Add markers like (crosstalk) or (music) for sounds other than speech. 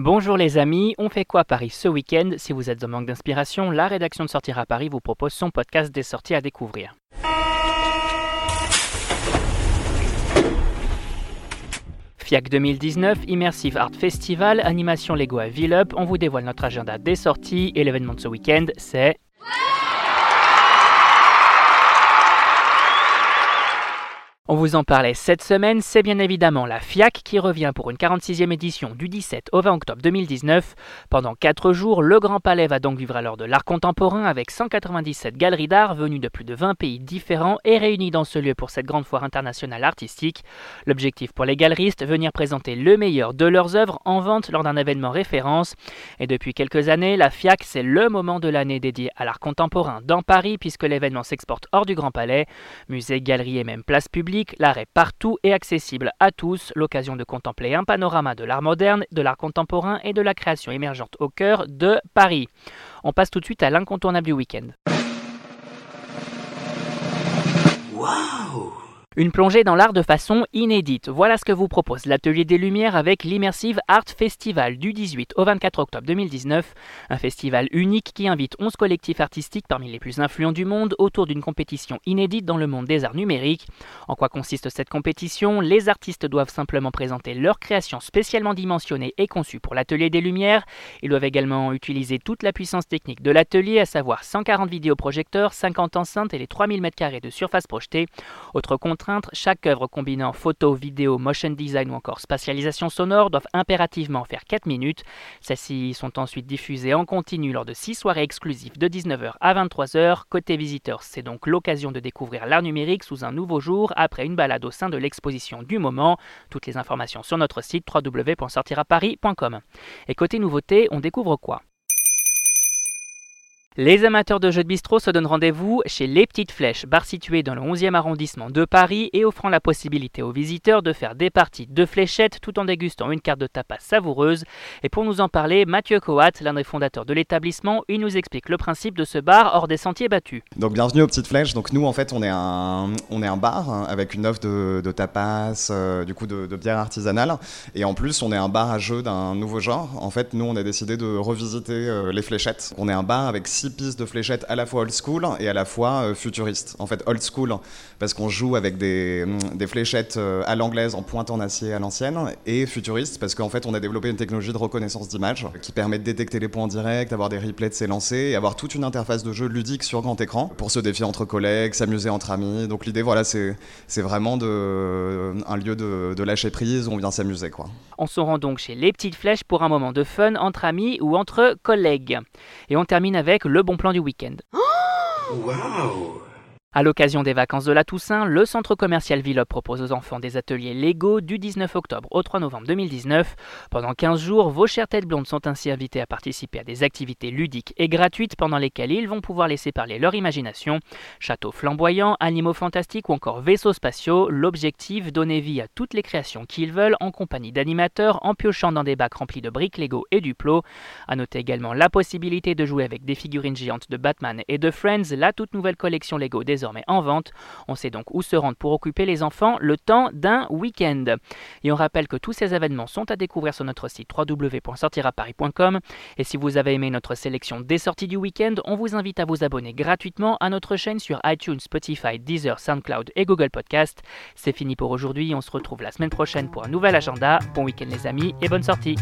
Bonjour les amis, on fait quoi à Paris ce week-end? Si vous êtes en manque d'inspiration, la rédaction de Sortir à Paris vous propose son podcast des sorties à découvrir. FIAC 2019, Immersive Art Festival, animation Lego à Villeup, on vous dévoile notre agenda des sorties et l'événement de ce week-end c'est... On vous en parlait cette semaine, c'est bien évidemment la FIAC qui revient pour une 46e édition du 17 au 20 octobre 2019. Pendant 4 jours, le Grand Palais va donc vivre à de l'art contemporain avec 197 galeries d'art venues de plus de 20 pays différents et réunies dans ce lieu pour cette grande foire internationale artistique. L'objectif pour les galeristes, venir présenter le meilleur de leurs œuvres en vente lors d'un événement référence. Et depuis quelques années, la FIAC, c'est le moment de l'année dédié à l'art contemporain dans Paris puisque l'événement s'exporte hors du Grand Palais. Musées, galeries et même places publiques l'art est partout et accessible à tous, l'occasion de contempler un panorama de l'art moderne, de l'art contemporain et de la création émergente au cœur de Paris. On passe tout de suite à l'incontournable du week-end. Une plongée dans l'art de façon inédite. Voilà ce que vous propose l'Atelier des Lumières avec l'Immersive Art Festival du 18 au 24 octobre 2019. Un festival unique qui invite 11 collectifs artistiques parmi les plus influents du monde autour d'une compétition inédite dans le monde des arts numériques. En quoi consiste cette compétition? Les artistes doivent simplement présenter leur création spécialement dimensionnée et conçue pour l'Atelier des Lumières. Ils doivent également utiliser toute la puissance technique de l'atelier, à savoir 140 vidéoprojecteurs, 50 enceintes et les 3000 m2 de surface projetée. Autre chaque œuvre combinant photo, vidéo, motion design ou encore spatialisation sonore doivent impérativement faire 4 minutes. Celles-ci sont ensuite diffusées en continu lors de 6 soirées exclusives de 19h à 23h. Côté visiteurs, c'est donc l'occasion de découvrir l'art numérique sous un nouveau jour après une balade au sein de l'exposition du moment. Toutes les informations sur notre site www.sortiraparis.com. Et côté nouveauté, on découvre quoi? Les amateurs de jeux de bistrot se donnent rendez-vous chez Les Petites Flèches, bar situé dans le 11e arrondissement de Paris et offrant la possibilité aux visiteurs de faire des parties de fléchettes tout en dégustant une carte de tapas savoureuse. Et pour nous en parler, Mathieu Coat, l'un des fondateurs de l'établissement, il nous explique le principe de ce bar hors des sentiers battus. Donc bienvenue aux Petites Flèches. Donc nous en fait on est un, on est un bar hein, avec une offre de, tapas, euh, du coup de, bière artisanale. Et en plus on est un bar à jeux d'un nouveau genre. En fait nous on a décidé de revisiter euh, les fléchettes. On est un bar avec six pistes de fléchettes à la fois old school et à la fois euh, futuriste. En fait, old school, parce qu'on joue avec des, mm, fléchettes euh, à l'anglaise en pointe en acier à l'ancienne, et futuriste, parce qu'en fait, on a développé une technologie de reconnaissance d'image qui permet de détecter les points en direct, avoir des replays de s'élancer et avoir toute une interface de jeu ludique sur grand écran pour se défier entre collègues, s'amuser entre amis. Donc l'idée, voilà, c'est vraiment euh, un lieu de, lâcher prise où on vient s'amuser. On se rend donc chez Les Petites Flèches pour un moment de fun entre amis ou entre collègues. Et on termine avec le bon plan du week-end. (gasps) Wow à l'occasion des vacances de la Toussaint, le centre commercial Villop propose aux enfants des ateliers Lego du 19 octobre au 3 novembre 2019. Pendant 15 jours, vos chères têtes blondes sont ainsi invitées à participer à des activités ludiques et gratuites pendant lesquelles ils vont pouvoir laisser parler leur imagination. Châteaux flamboyants, animaux fantastiques ou encore vaisseaux spatiaux, l'objectif donner vie à toutes les créations qu'ils veulent en compagnie d'animateurs en piochant dans des bacs remplis de briques Lego et du plot. À noter également la possibilité de jouer avec des figurines géantes de Batman et de Friends, la toute nouvelle collection Lego des en vente. On sait donc où se rendre pour occuper les enfants le temps d'un week-end. Et on rappelle que tous ces événements sont à découvrir sur notre site www.sortiraparis.com. Et si vous avez aimé notre sélection des sorties du week-end, on vous invite à vous abonner gratuitement à notre chaîne sur iTunes, Spotify, Deezer, SoundCloud et Google Podcast. C'est fini pour aujourd'hui, on se retrouve la semaine prochaine pour un nouvel agenda. Bon week-end les amis et bonne sortie